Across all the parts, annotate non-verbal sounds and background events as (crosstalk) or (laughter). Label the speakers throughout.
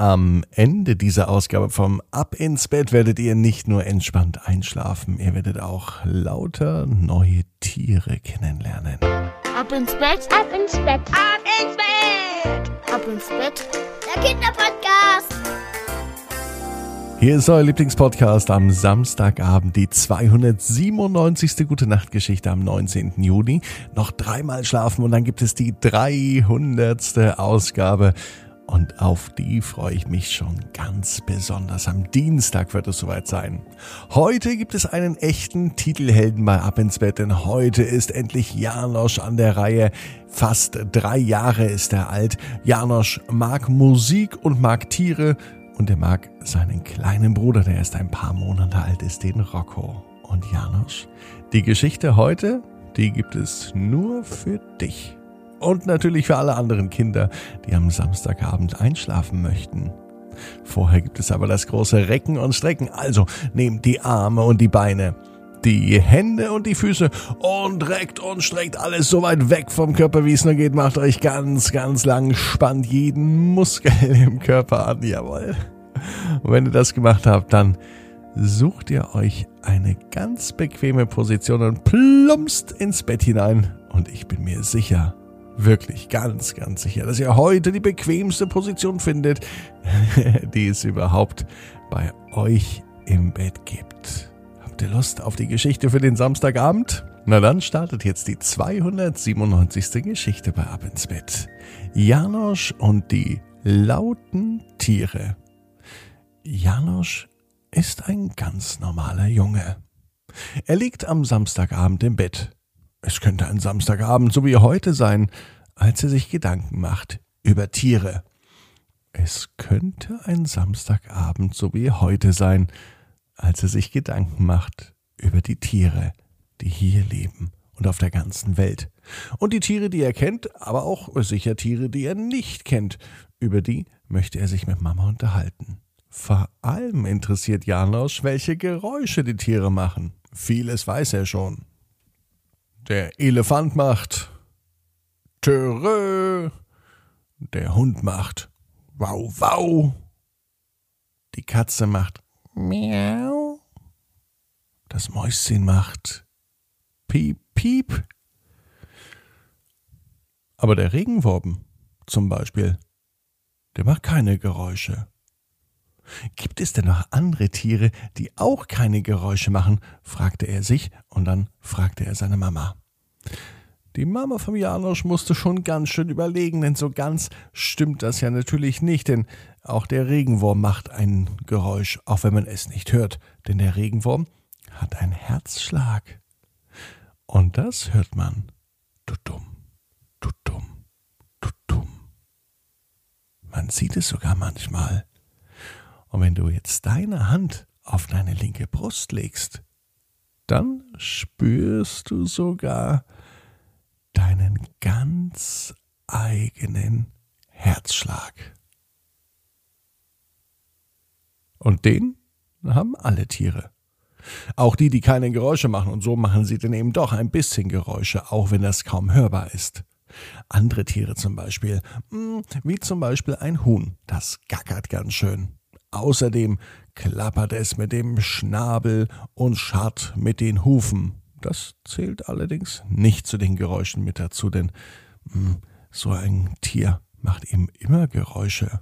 Speaker 1: Am Ende dieser Ausgabe vom Ab ins Bett werdet ihr nicht nur entspannt einschlafen, ihr werdet auch lauter neue Tiere kennenlernen.
Speaker 2: Ab ins Bett, ab ins Bett, ab ins Bett, ab ins Bett. Der Kinderpodcast.
Speaker 1: Hier ist euer Lieblingspodcast am Samstagabend, die 297. Gute Nacht Geschichte am 19. Juni. Noch dreimal schlafen und dann gibt es die 300. Ausgabe. Und auf die freue ich mich schon ganz besonders. Am Dienstag wird es soweit sein. Heute gibt es einen echten Titelhelden bei Ab ins Bett, denn heute ist endlich Janosch an der Reihe. Fast drei Jahre ist er alt. Janosch mag Musik und mag Tiere und er mag seinen kleinen Bruder, der erst ein paar Monate alt ist, den Rocco. Und Janosch, die Geschichte heute, die gibt es nur für dich und natürlich für alle anderen Kinder, die am Samstagabend einschlafen möchten. Vorher gibt es aber das große Recken und Strecken, also nehmt die Arme und die Beine, die Hände und die Füße und reckt und streckt alles so weit weg vom Körper, wie es nur geht. Macht euch ganz, ganz lang, spannt jeden Muskel im Körper an, jawohl. Und wenn ihr das gemacht habt, dann sucht ihr euch eine ganz bequeme Position und plumpst ins Bett hinein. Und ich bin mir sicher, wirklich ganz, ganz sicher, dass ihr heute die bequemste Position findet, (laughs) die es überhaupt bei euch im Bett gibt. Habt ihr Lust auf die Geschichte für den Samstagabend? Na dann startet jetzt die 297. Geschichte bei Ab ins Bett. Janosch und die lauten Tiere. Janosch ist ein ganz normaler Junge. Er liegt am Samstagabend im Bett. Es könnte ein Samstagabend so wie heute sein, als er sich Gedanken macht über Tiere. Es könnte ein Samstagabend so wie heute sein, als er sich Gedanken macht über die Tiere, die hier leben und auf der ganzen Welt. Und die Tiere, die er kennt, aber auch sicher Tiere, die er nicht kennt. Über die möchte er sich mit Mama unterhalten. Vor allem interessiert Janosch, welche Geräusche die Tiere machen. Vieles weiß er schon. Der Elefant macht Törö. Der Hund macht Wow, wow. Die Katze macht Miau. Das Mäuschen macht Piep, piep. Aber der Regenwurm zum Beispiel, der macht keine Geräusche. Gibt es denn noch andere Tiere, die auch keine Geräusche machen? fragte er sich und dann fragte er seine Mama. Die Mama vom Janosch musste schon ganz schön überlegen, denn so ganz stimmt das ja natürlich nicht, denn auch der Regenwurm macht ein Geräusch, auch wenn man es nicht hört, denn der Regenwurm hat einen Herzschlag. Und das hört man. Dumm, du dumm. Man sieht es sogar manchmal. Und wenn du jetzt deine Hand auf deine linke Brust legst, dann spürst du sogar deinen ganz eigenen Herzschlag. Und den haben alle Tiere. Auch die, die keine Geräusche machen, und so machen sie dann eben doch ein bisschen Geräusche, auch wenn das kaum hörbar ist. Andere Tiere zum Beispiel, hm, wie zum Beispiel ein Huhn, das gackert ganz schön. Außerdem klappert es mit dem Schnabel und scharrt mit den Hufen. Das zählt allerdings nicht zu den Geräuschen mit dazu, denn hm, so ein Tier macht eben immer Geräusche.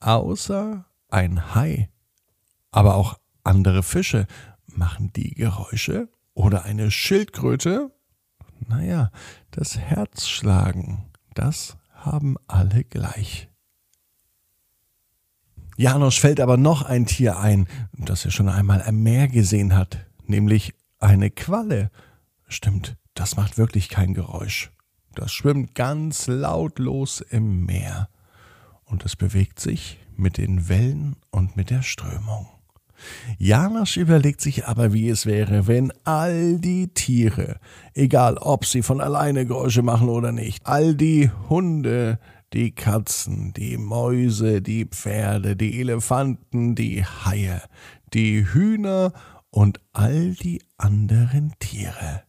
Speaker 1: Außer ein Hai. Aber auch andere Fische machen die Geräusche. Oder eine Schildkröte. Naja, das Herzschlagen, das haben alle gleich. Janosch fällt aber noch ein Tier ein, das er schon einmal am Meer gesehen hat, nämlich eine Qualle. Stimmt, das macht wirklich kein Geräusch. Das schwimmt ganz lautlos im Meer. Und es bewegt sich mit den Wellen und mit der Strömung. Janosch überlegt sich aber, wie es wäre, wenn all die Tiere, egal ob sie von alleine Geräusche machen oder nicht, all die Hunde, die Katzen, die Mäuse, die Pferde, die Elefanten, die Haie, die Hühner und all die anderen Tiere.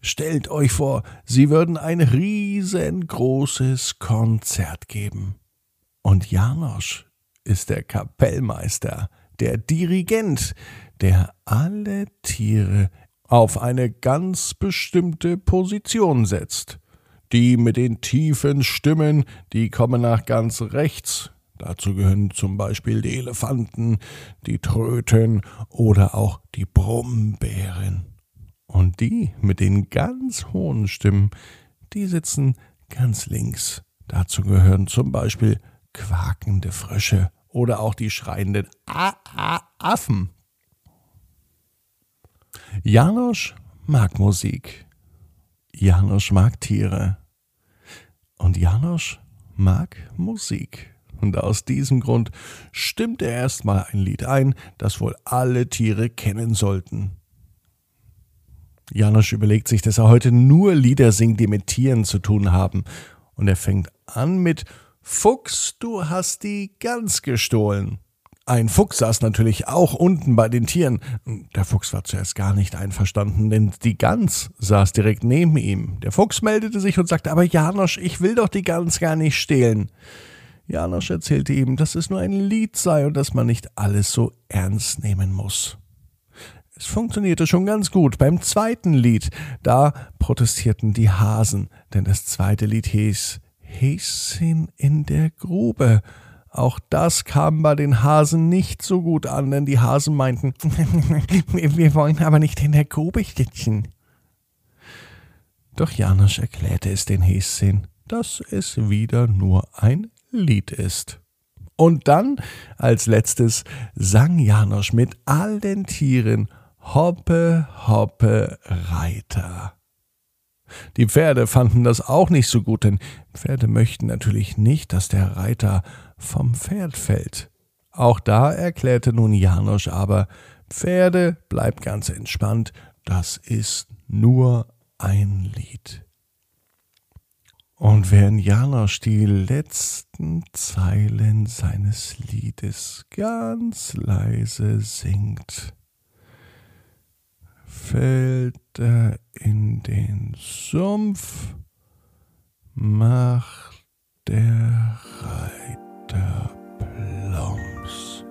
Speaker 1: Stellt euch vor, sie würden ein riesengroßes Konzert geben. Und Janosch ist der Kapellmeister, der Dirigent, der alle Tiere auf eine ganz bestimmte Position setzt. Die mit den tiefen Stimmen, die kommen nach ganz rechts. Dazu gehören zum Beispiel die Elefanten, die Tröten oder auch die Brummbären. Und die mit den ganz hohen Stimmen, die sitzen ganz links. Dazu gehören zum Beispiel quakende Frösche oder auch die schreienden A -A Affen. Janosch mag Musik. Janosch mag Tiere. Und Janosch mag Musik. Und aus diesem Grund stimmt er erstmal ein Lied ein, das wohl alle Tiere kennen sollten. Janosch überlegt sich, dass er heute nur Lieder singt, die mit Tieren zu tun haben. Und er fängt an mit Fuchs, du hast die Gans gestohlen. Ein Fuchs saß natürlich auch unten bei den Tieren. Der Fuchs war zuerst gar nicht einverstanden, denn die Gans saß direkt neben ihm. Der Fuchs meldete sich und sagte, aber Janosch, ich will doch die Gans gar nicht stehlen. Janosch erzählte ihm, dass es nur ein Lied sei und dass man nicht alles so ernst nehmen muss. Es funktionierte schon ganz gut. Beim zweiten Lied, da protestierten die Hasen, denn das zweite Lied hieß Häschen in der Grube. Auch das kam bei den Hasen nicht so gut an, denn die Hasen meinten, (laughs) wir wollen aber nicht in der Grube sitzen. Doch Janosch erklärte es den Häschen, dass es wieder nur ein Lied ist. Und dann, als letztes, sang Janosch mit all den Tieren Hoppe, Hoppe, Reiter. Die Pferde fanden das auch nicht so gut, denn Pferde möchten natürlich nicht, dass der Reiter vom Pferd fällt. Auch da erklärte nun Janosch aber, Pferde, bleibt ganz entspannt, das ist nur ein Lied. Und während Janosch die letzten Zeilen seines Liedes ganz leise singt, fällt er in den Sumpf, macht der Reiter Plumps.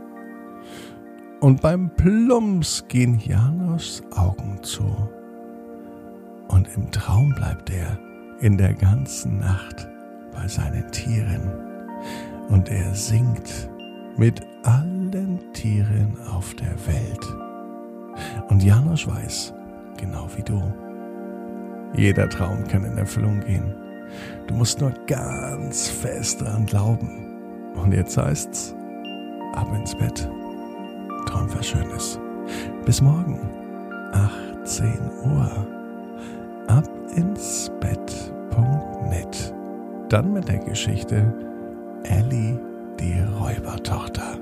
Speaker 1: Und beim Plumps gehen Janos Augen zu. Und im Traum bleibt er in der ganzen Nacht bei seinen Tieren. Und er singt mit allen Tieren auf der Welt. Und Janosch weiß, genau wie du, jeder Traum kann in Erfüllung gehen. Du musst nur ganz fest daran glauben. Und jetzt heißt's, ab ins Bett. Träum was Schönes. Bis morgen, 18 Uhr. Ab ins Bett.net. Dann mit der Geschichte Ellie, die Räubertochter.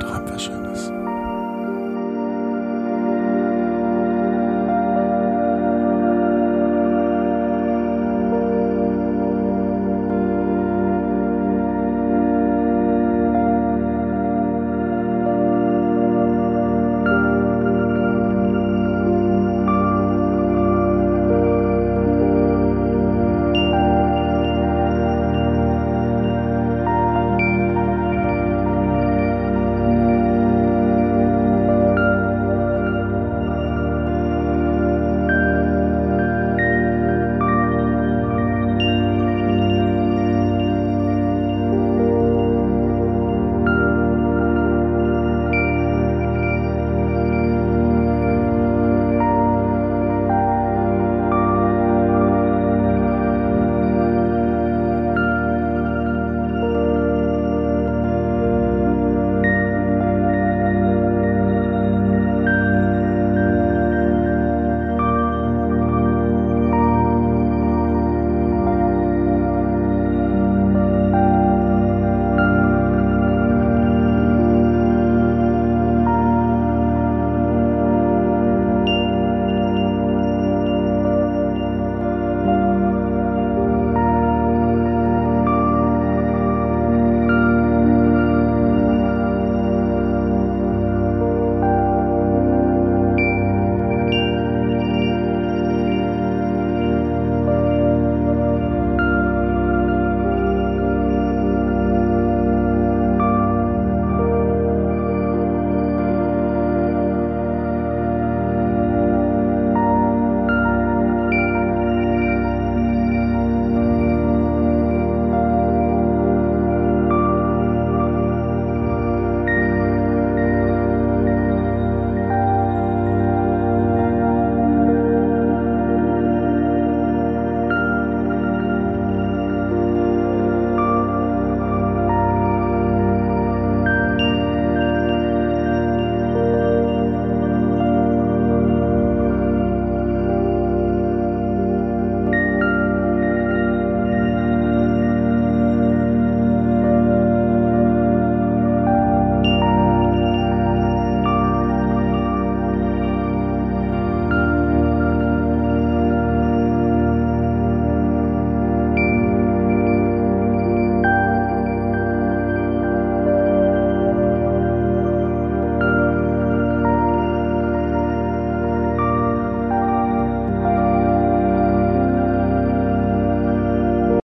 Speaker 1: Träum was Schönes.